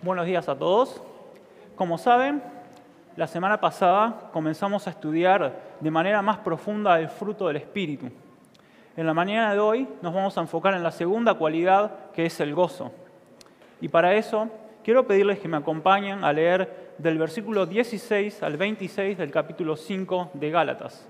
Buenos días a todos. Como saben, la semana pasada comenzamos a estudiar de manera más profunda el fruto del Espíritu. En la mañana de hoy nos vamos a enfocar en la segunda cualidad, que es el gozo. Y para eso quiero pedirles que me acompañen a leer del versículo 16 al 26 del capítulo 5 de Gálatas.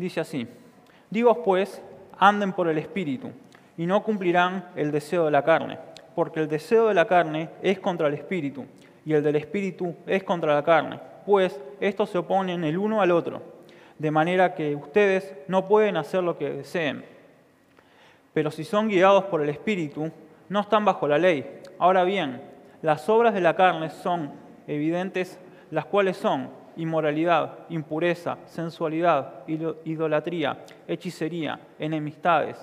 Dice así, digo pues, anden por el Espíritu, y no cumplirán el deseo de la carne, porque el deseo de la carne es contra el Espíritu, y el del Espíritu es contra la carne, pues estos se oponen el uno al otro, de manera que ustedes no pueden hacer lo que deseen. Pero si son guiados por el Espíritu, no están bajo la ley. Ahora bien, las obras de la carne son evidentes, las cuales son inmoralidad, impureza, sensualidad, idolatría, hechicería, enemistades,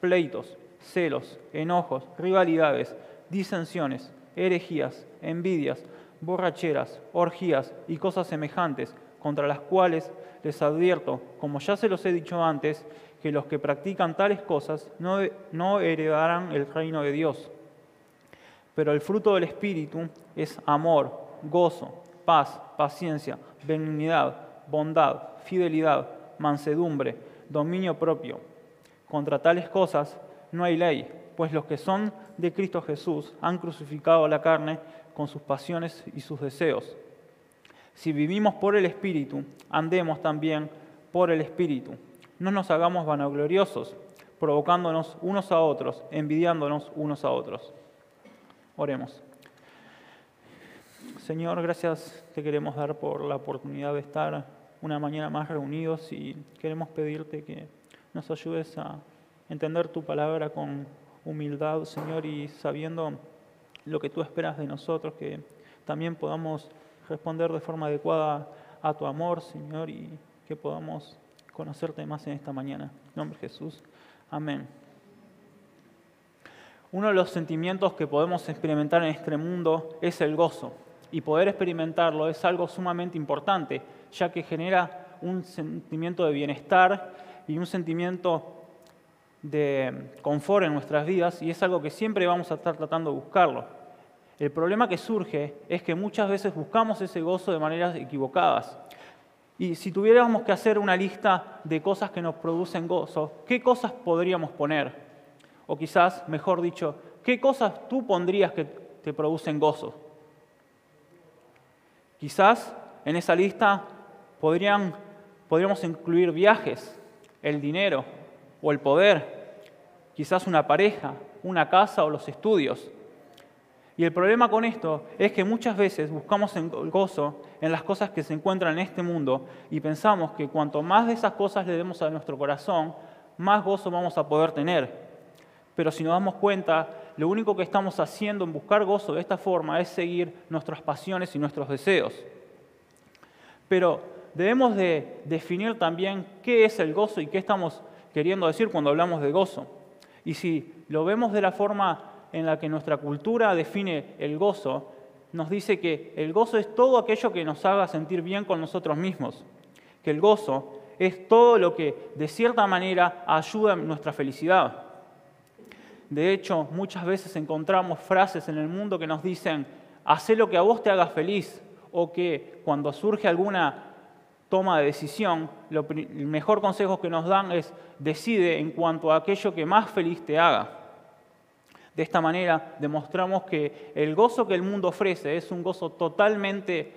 pleitos, celos, enojos, rivalidades, disensiones, herejías, envidias, borracheras, orgías y cosas semejantes, contra las cuales les advierto, como ya se los he dicho antes, que los que practican tales cosas no, no heredarán el reino de Dios. Pero el fruto del Espíritu es amor, gozo, paz, paciencia, benignidad, bondad, fidelidad, mansedumbre, dominio propio. Contra tales cosas no hay ley, pues los que son de Cristo Jesús han crucificado la carne con sus pasiones y sus deseos. Si vivimos por el Espíritu, andemos también por el Espíritu. No nos hagamos vanagloriosos, provocándonos unos a otros, envidiándonos unos a otros. Oremos. Señor, gracias te queremos dar por la oportunidad de estar una mañana más reunidos y queremos pedirte que nos ayudes a entender tu palabra con humildad, Señor, y sabiendo lo que tú esperas de nosotros, que también podamos responder de forma adecuada a tu amor, Señor, y que podamos conocerte más en esta mañana. En nombre de Jesús. Amén. Uno de los sentimientos que podemos experimentar en este mundo es el gozo y poder experimentarlo es algo sumamente importante, ya que genera un sentimiento de bienestar y un sentimiento de confort en nuestras vidas y es algo que siempre vamos a estar tratando de buscarlo. El problema que surge es que muchas veces buscamos ese gozo de maneras equivocadas. Y si tuviéramos que hacer una lista de cosas que nos producen gozo, ¿qué cosas podríamos poner? O quizás, mejor dicho, ¿qué cosas tú pondrías que te producen gozo? Quizás en esa lista podríamos incluir viajes, el dinero o el poder, quizás una pareja, una casa o los estudios. Y el problema con esto es que muchas veces buscamos el gozo en las cosas que se encuentran en este mundo y pensamos que cuanto más de esas cosas le demos a nuestro corazón, más gozo vamos a poder tener. Pero si nos damos cuenta, lo único que estamos haciendo en buscar gozo de esta forma es seguir nuestras pasiones y nuestros deseos. Pero debemos de definir también qué es el gozo y qué estamos queriendo decir cuando hablamos de gozo. Y si lo vemos de la forma en la que nuestra cultura define el gozo, nos dice que el gozo es todo aquello que nos haga sentir bien con nosotros mismos, que el gozo es todo lo que de cierta manera ayuda a nuestra felicidad. De hecho, muchas veces encontramos frases en el mundo que nos dicen, haz lo que a vos te haga feliz, o que cuando surge alguna toma de decisión, el mejor consejo que nos dan es decide en cuanto a aquello que más feliz te haga. De esta manera demostramos que el gozo que el mundo ofrece es un gozo totalmente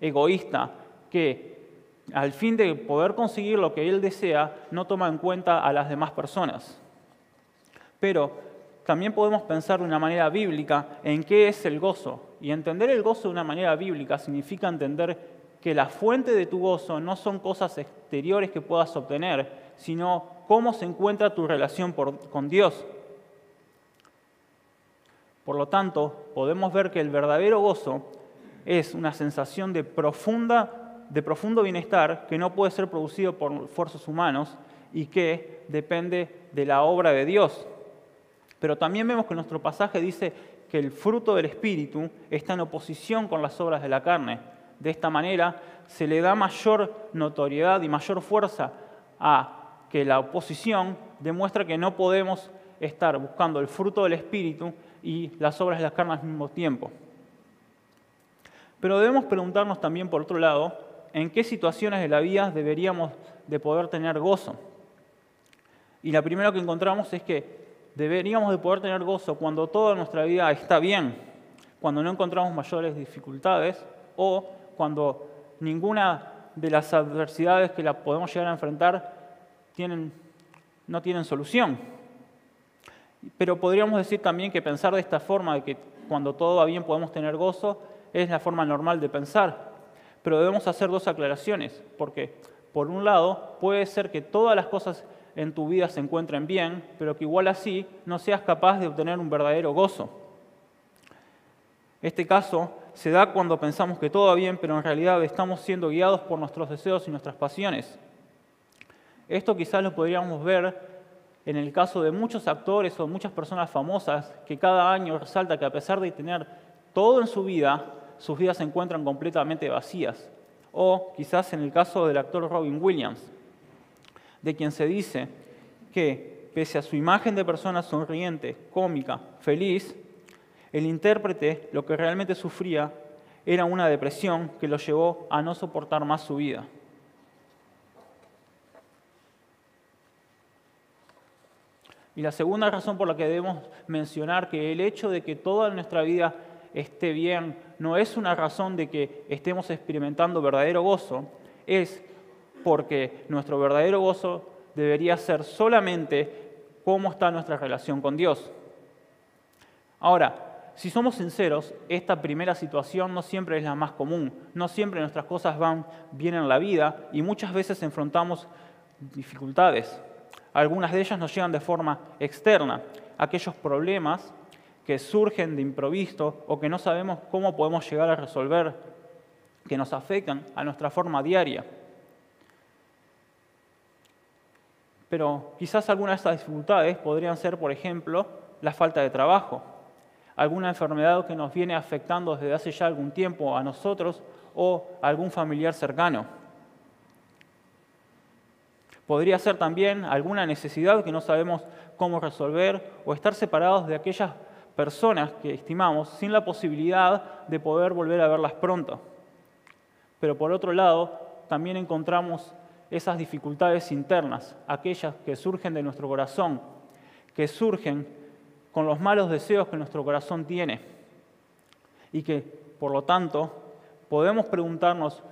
egoísta, que al fin de poder conseguir lo que él desea, no toma en cuenta a las demás personas. Pero también podemos pensar de una manera bíblica en qué es el gozo. Y entender el gozo de una manera bíblica significa entender que la fuente de tu gozo no son cosas exteriores que puedas obtener, sino cómo se encuentra tu relación con Dios. Por lo tanto, podemos ver que el verdadero gozo es una sensación de, profunda, de profundo bienestar que no puede ser producido por esfuerzos humanos y que depende de la obra de Dios. Pero también vemos que nuestro pasaje dice que el fruto del Espíritu está en oposición con las obras de la carne. De esta manera se le da mayor notoriedad y mayor fuerza a que la oposición demuestra que no podemos estar buscando el fruto del Espíritu y las obras de la carne al mismo tiempo. Pero debemos preguntarnos también, por otro lado, en qué situaciones de la vida deberíamos de poder tener gozo. Y la primera que encontramos es que deberíamos de poder tener gozo cuando toda nuestra vida está bien, cuando no encontramos mayores dificultades o cuando ninguna de las adversidades que la podemos llegar a enfrentar no tienen solución. Pero podríamos decir también que pensar de esta forma, de que cuando todo va bien podemos tener gozo, es la forma normal de pensar. Pero debemos hacer dos aclaraciones, porque por un lado puede ser que todas las cosas en tu vida se encuentren bien, pero que igual así no seas capaz de obtener un verdadero gozo. Este caso se da cuando pensamos que todo va bien, pero en realidad estamos siendo guiados por nuestros deseos y nuestras pasiones. Esto quizás lo podríamos ver en el caso de muchos actores o muchas personas famosas que cada año resalta que a pesar de tener todo en su vida, sus vidas se encuentran completamente vacías. O quizás en el caso del actor Robin Williams, de quien se dice que, pese a su imagen de persona sonriente, cómica, feliz, el intérprete lo que realmente sufría era una depresión que lo llevó a no soportar más su vida. Y la segunda razón por la que debemos mencionar que el hecho de que toda nuestra vida esté bien no es una razón de que estemos experimentando verdadero gozo, es porque nuestro verdadero gozo debería ser solamente cómo está nuestra relación con Dios. Ahora, si somos sinceros, esta primera situación no siempre es la más común, no siempre nuestras cosas van bien en la vida y muchas veces enfrentamos dificultades. Algunas de ellas nos llegan de forma externa, aquellos problemas que surgen de improviso o que no sabemos cómo podemos llegar a resolver, que nos afectan a nuestra forma diaria. Pero quizás algunas de estas dificultades podrían ser, por ejemplo, la falta de trabajo, alguna enfermedad que nos viene afectando desde hace ya algún tiempo a nosotros o algún familiar cercano. Podría ser también alguna necesidad que no sabemos cómo resolver o estar separados de aquellas personas que estimamos sin la posibilidad de poder volver a verlas pronto. Pero por otro lado, también encontramos esas dificultades internas, aquellas que surgen de nuestro corazón, que surgen con los malos deseos que nuestro corazón tiene y que, por lo tanto, podemos preguntarnos,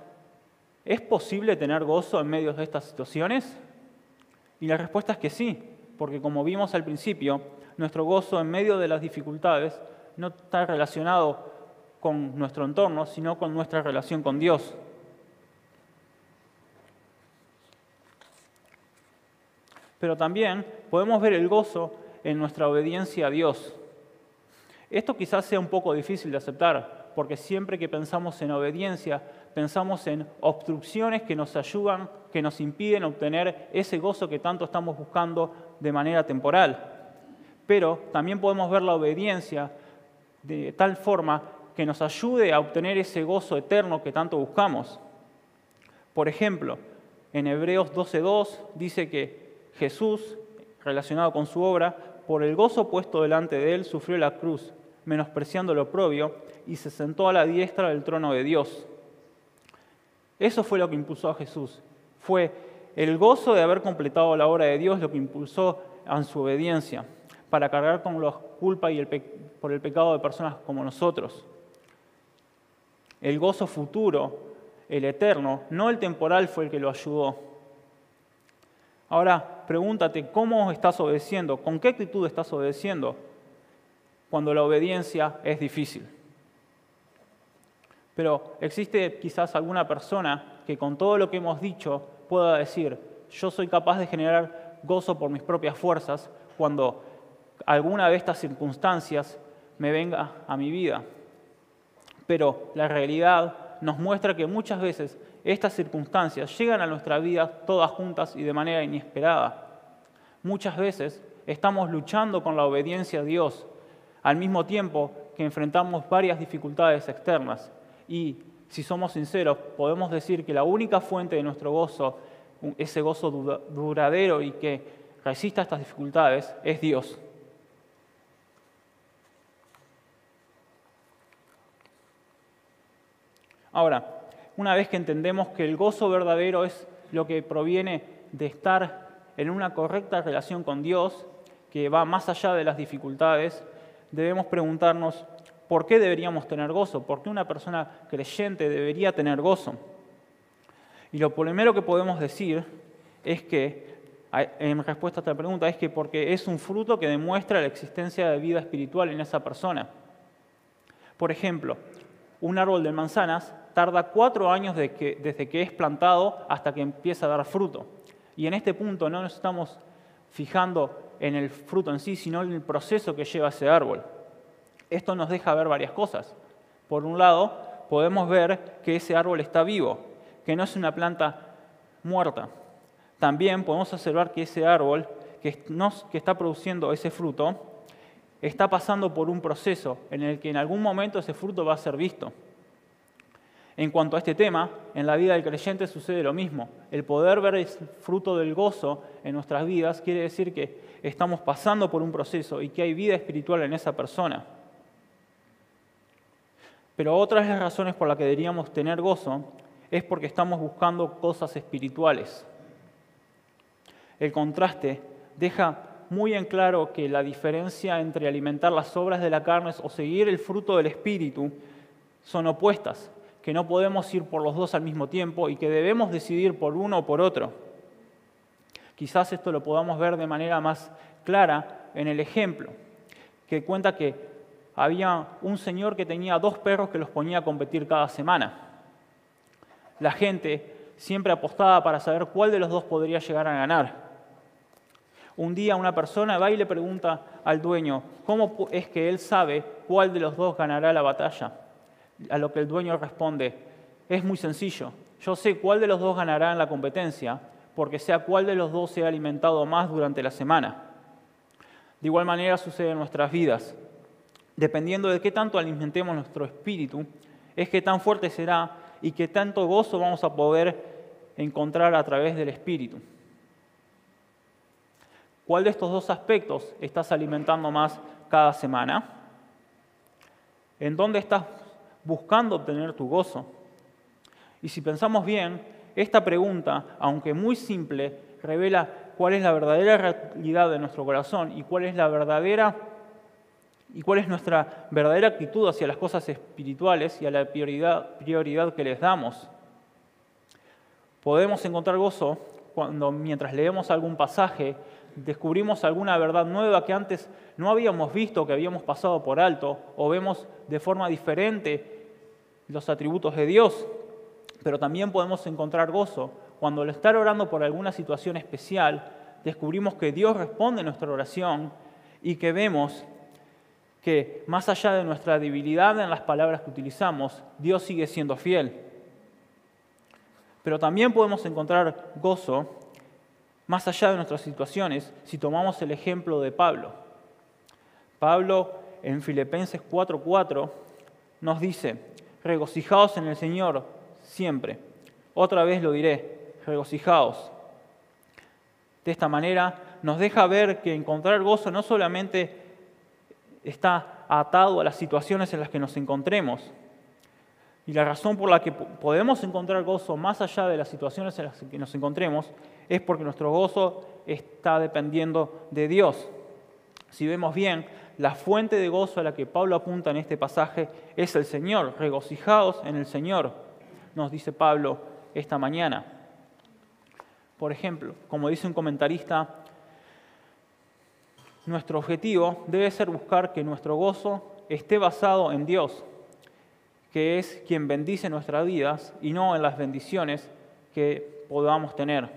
¿es posible tener gozo en medio de estas situaciones? Y la respuesta es que sí, porque como vimos al principio, nuestro gozo en medio de las dificultades no está relacionado con nuestro entorno, sino con nuestra relación con Dios. Pero también podemos ver el gozo en nuestra obediencia a Dios. Esto quizás sea un poco difícil de aceptar, porque siempre que pensamos en obediencia, pensamos en obstrucciones que nos ayudan, que nos impiden obtener ese gozo que tanto estamos buscando de manera temporal. Pero también podemos ver la obediencia de tal forma que nos ayude a obtener ese gozo eterno que tanto buscamos. Por ejemplo, en Hebreos 12.2 dice que Jesús, relacionado con su obra, por el gozo puesto delante de él, sufrió la cruz, menospreciando lo propio, y se sentó a la diestra del trono de Dios. Eso fue lo que impulsó a Jesús. Fue el gozo de haber completado la obra de Dios lo que impulsó a su obediencia, para cargar con la culpa y el por el pecado de personas como nosotros. El gozo futuro, el eterno, no el temporal, fue el que lo ayudó. Ahora, pregúntate cómo estás obedeciendo, con qué actitud estás obedeciendo cuando la obediencia es difícil. Pero existe quizás alguna persona que con todo lo que hemos dicho pueda decir, yo soy capaz de generar gozo por mis propias fuerzas cuando alguna de estas circunstancias me venga a mi vida. Pero la realidad nos muestra que muchas veces estas circunstancias llegan a nuestra vida todas juntas y de manera inesperada. Muchas veces estamos luchando con la obediencia a Dios, al mismo tiempo que enfrentamos varias dificultades externas y, si somos sinceros, podemos decir que la única fuente de nuestro gozo, ese gozo duradero y que resista estas dificultades, es Dios. Ahora, una vez que entendemos que el gozo verdadero es lo que proviene de estar en una correcta relación con Dios, que va más allá de las dificultades, debemos preguntarnos por qué deberíamos tener gozo, por qué una persona creyente debería tener gozo. Y lo primero que podemos decir es que, en respuesta a esta pregunta, es que porque es un fruto que demuestra la existencia de vida espiritual en esa persona. Por ejemplo, un árbol de manzanas tarda cuatro años desde que es plantado hasta que empieza a dar fruto. Y en este punto no nos estamos fijando en el fruto en sí, sino en el proceso que lleva ese árbol. Esto nos deja ver varias cosas. Por un lado, podemos ver que ese árbol está vivo, que no es una planta muerta. También podemos observar que ese árbol que, está produciendo ese fruto está pasando por un proceso en el que en algún momento ese fruto va a ser visto. En cuanto a este tema, en la vida del creyente sucede lo mismo. El poder ver el fruto del gozo en nuestras vidas quiere decir que estamos pasando por un proceso y que hay vida espiritual en esa persona. Pero otra de las razones por las que deberíamos tener gozo es porque estamos buscando cosas espirituales. El contraste deja muy en claro que la diferencia entre alimentar las obras de la carne o seguir el fruto del espíritu son opuestas que no podemos ir por los dos al mismo tiempo y que debemos decidir por uno o por otro. Quizás esto lo podamos ver de manera más clara en el ejemplo, que cuenta que había un señor que tenía dos perros que los ponía a competir cada semana. La gente siempre apostaba para saber cuál de los dos podría llegar a ganar. Un día una persona va y le pregunta al dueño, ¿cómo es que él sabe cuál de los dos ganará la batalla? A lo que el dueño responde, es muy sencillo, yo sé cuál de los dos ganará en la competencia, porque sea cuál de los dos se ha alimentado más durante la semana. De igual manera sucede en nuestras vidas. Dependiendo de qué tanto alimentemos nuestro espíritu, es que tan fuerte será y qué tanto gozo vamos a poder encontrar a través del espíritu. ¿Cuál de estos dos aspectos estás alimentando más cada semana? ¿En dónde estás buscando obtener tu gozo. Y si pensamos bien, esta pregunta, aunque muy simple, revela cuál es la verdadera realidad de nuestro corazón y cuál es la verdadera y cuál es nuestra verdadera actitud hacia las cosas espirituales y a la prioridad, prioridad que les damos. Podemos encontrar gozo cuando mientras leemos algún pasaje descubrimos alguna verdad nueva que antes no habíamos visto, que habíamos pasado por alto, o vemos de forma diferente los atributos de Dios. Pero también podemos encontrar gozo cuando al estar orando por alguna situación especial, descubrimos que Dios responde a nuestra oración y que vemos que más allá de nuestra debilidad en las palabras que utilizamos, Dios sigue siendo fiel. Pero también podemos encontrar gozo más allá de nuestras situaciones, si tomamos el ejemplo de Pablo. Pablo en Filipenses 4:4 nos dice, regocijaos en el Señor siempre. Otra vez lo diré, regocijaos. De esta manera nos deja ver que encontrar gozo no solamente está atado a las situaciones en las que nos encontremos, y la razón por la que podemos encontrar gozo más allá de las situaciones en las que nos encontremos es porque nuestro gozo está dependiendo de Dios. Si vemos bien, la fuente de gozo a la que Pablo apunta en este pasaje es el Señor. Regocijaos en el Señor, nos dice Pablo esta mañana. Por ejemplo, como dice un comentarista, nuestro objetivo debe ser buscar que nuestro gozo esté basado en Dios, que es quien bendice nuestras vidas y no en las bendiciones que podamos tener.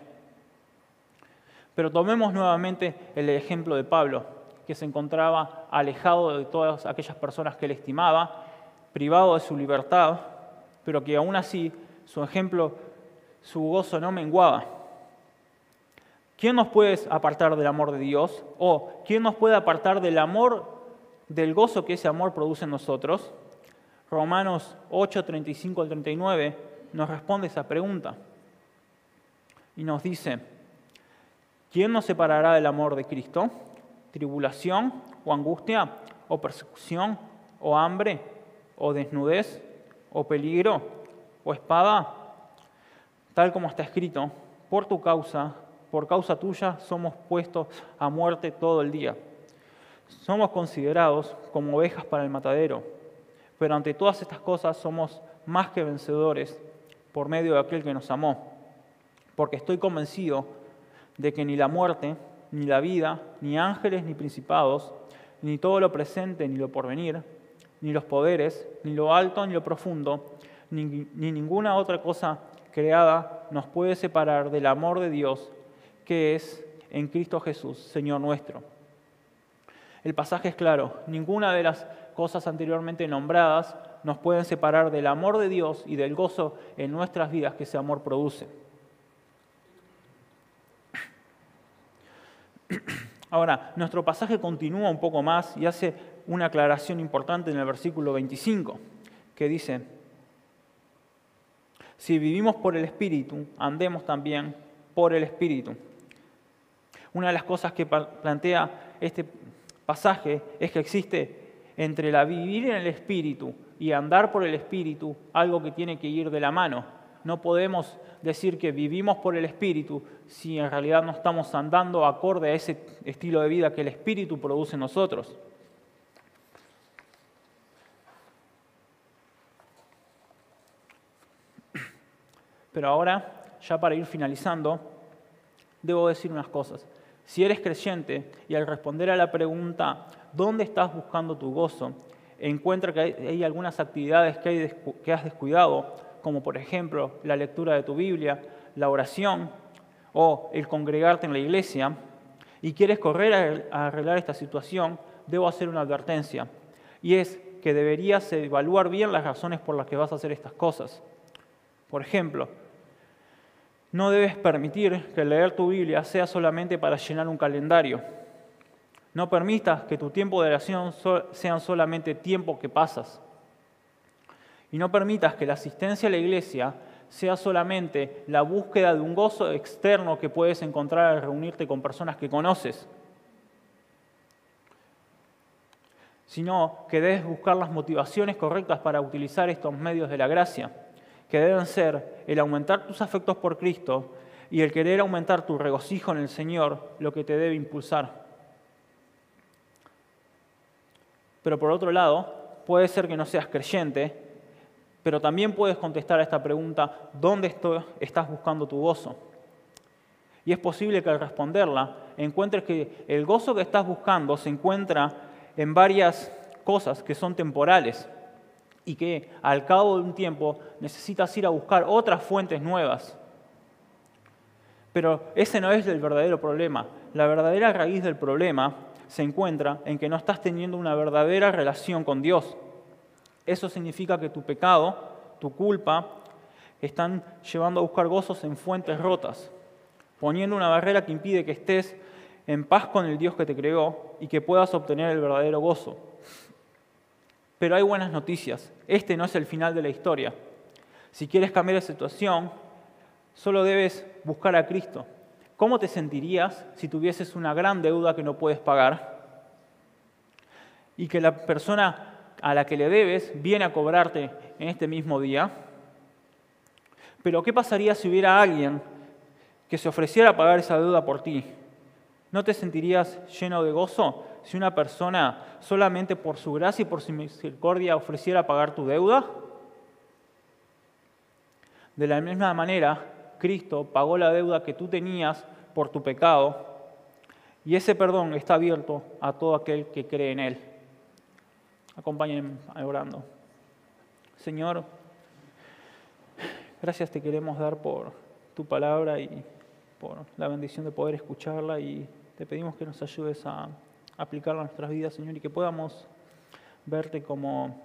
Pero tomemos nuevamente el ejemplo de Pablo, que se encontraba alejado de todas aquellas personas que él estimaba, privado de su libertad, pero que aún así su ejemplo, su gozo no menguaba. ¿Quién nos puede apartar del amor de Dios? ¿O quién nos puede apartar del amor del gozo que ese amor produce en nosotros, Romanos 8, 35 al 39 nos responde esa pregunta y nos dice, ¿quién nos separará del amor de Cristo? ¿Tribulación o angustia o persecución o hambre o desnudez o peligro o espada? Tal como está escrito, por tu causa, por causa tuya, somos puestos a muerte todo el día. Somos considerados como ovejas para el matadero, pero ante todas estas cosas somos más que vencedores por medio de aquel que nos amó, porque estoy convencido de que ni la muerte, ni la vida, ni ángeles, ni principados, ni todo lo presente, ni lo porvenir, ni los poderes, ni lo alto, ni lo profundo, ni, ni ninguna otra cosa creada nos puede separar del amor de Dios que es en Cristo Jesús, Señor nuestro. El pasaje es claro, ninguna de las cosas anteriormente nombradas nos pueden separar del amor de Dios y del gozo en nuestras vidas que ese amor produce. Ahora, nuestro pasaje continúa un poco más y hace una aclaración importante en el versículo 25, que dice, si vivimos por el Espíritu, andemos también por el Espíritu. Una de las cosas que plantea este pasaje es que existe entre la vivir en el Espíritu y andar por el Espíritu algo que tiene que ir de la mano. No podemos decir que vivimos por el Espíritu si en realidad no estamos andando acorde a ese estilo de vida que el Espíritu produce en nosotros. Pero ahora, ya para ir finalizando, debo decir unas cosas. Si eres creyente y al responder a la pregunta, ¿dónde estás buscando tu gozo? Encuentra que hay, algunas actividades que, has descuidado, como por ejemplo la lectura de tu Biblia, la oración o el congregarte en la iglesia, y quieres correr a arreglar esta situación, debo hacer una advertencia. Y es que deberías evaluar bien las razones por las que vas a hacer estas cosas. Por ejemplo, no debes permitir que leer tu Biblia sea solamente para llenar un calendario. No permitas que tu tiempo de oración sean solamente tiempo que pasas. Y no permitas que la asistencia a la iglesia sea solamente la búsqueda de un gozo externo que puedes encontrar al reunirte con personas que conoces, sino que debes buscar las motivaciones correctas para utilizar estos medios de la gracia que deben ser el aumentar tus afectos por Cristo y el querer aumentar tu regocijo en el Señor, lo que te debe impulsar. Pero por otro lado, puede ser que no seas creyente, pero también puedes contestar a esta pregunta, ¿dónde estás buscando tu gozo? Y es posible que al responderla encuentres que el gozo que estás buscando se encuentra en varias cosas que son temporales y que al cabo de un tiempo necesitas ir a buscar otras fuentes nuevas. Pero ese no es el verdadero problema. La verdadera raíz del problema se encuentra en que no estás teniendo una verdadera relación con Dios. Eso significa que tu pecado, tu culpa, están llevando a buscar gozos en fuentes rotas, poniendo una barrera que impide que estés en paz con el Dios que te creó y que puedas obtener el verdadero gozo. Pero hay buenas noticias. Este no es el final de la historia. Si quieres cambiar la situación, solo debes buscar a Cristo. ¿Cómo te sentirías si tuvieses una gran deuda que no puedes pagar? Y que la persona a la que le debes viene a cobrarte en este mismo día. Pero ¿qué pasaría si hubiera alguien que se ofreciera a pagar esa deuda por ti? ¿No te sentirías lleno de gozo? si una persona solamente por su gracia y por su misericordia ofreciera pagar tu deuda? De la misma manera, Cristo pagó la deuda que tú tenías por tu pecado y ese perdón está abierto a todo aquel que cree en Él. Acompáñenme orando. Señor, gracias te queremos dar por tu palabra y por la bendición de poder escucharla y te pedimos que nos ayudes a aplicarlo a nuestras vidas, Señor, y que podamos verte como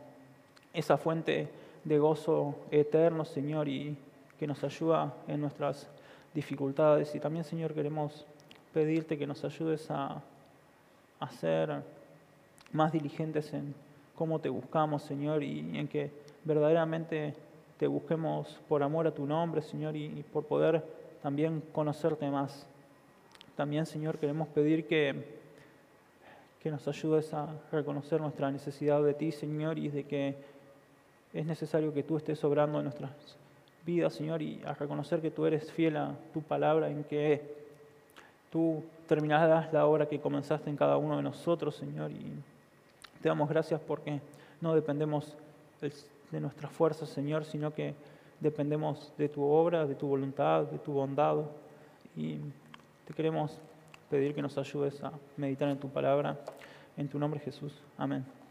esa fuente de gozo eterno, Señor, y que nos ayuda en nuestras dificultades. Y también, Señor, queremos pedirte que nos ayudes a, a ser más diligentes en cómo te buscamos, Señor, y en que verdaderamente te busquemos por amor a tu nombre, Señor, y, por poder también conocerte más. También, Señor, queremos pedir que, que nos ayudes a reconocer nuestra necesidad de ti, Señor, y de que es necesario que tú estés obrando en nuestras vidas, Señor, y a reconocer que tú eres fiel a tu palabra, en que tú terminarás la obra que comenzaste en cada uno de nosotros, Señor, te damos gracias porque no dependemos de nuestras fuerzas, Señor, sino que dependemos de tu obra, de tu voluntad, de tu bondad. Y te queremos pedir que nos ayudes a meditar en tu palabra. En tu nombre, Jesús. Amén.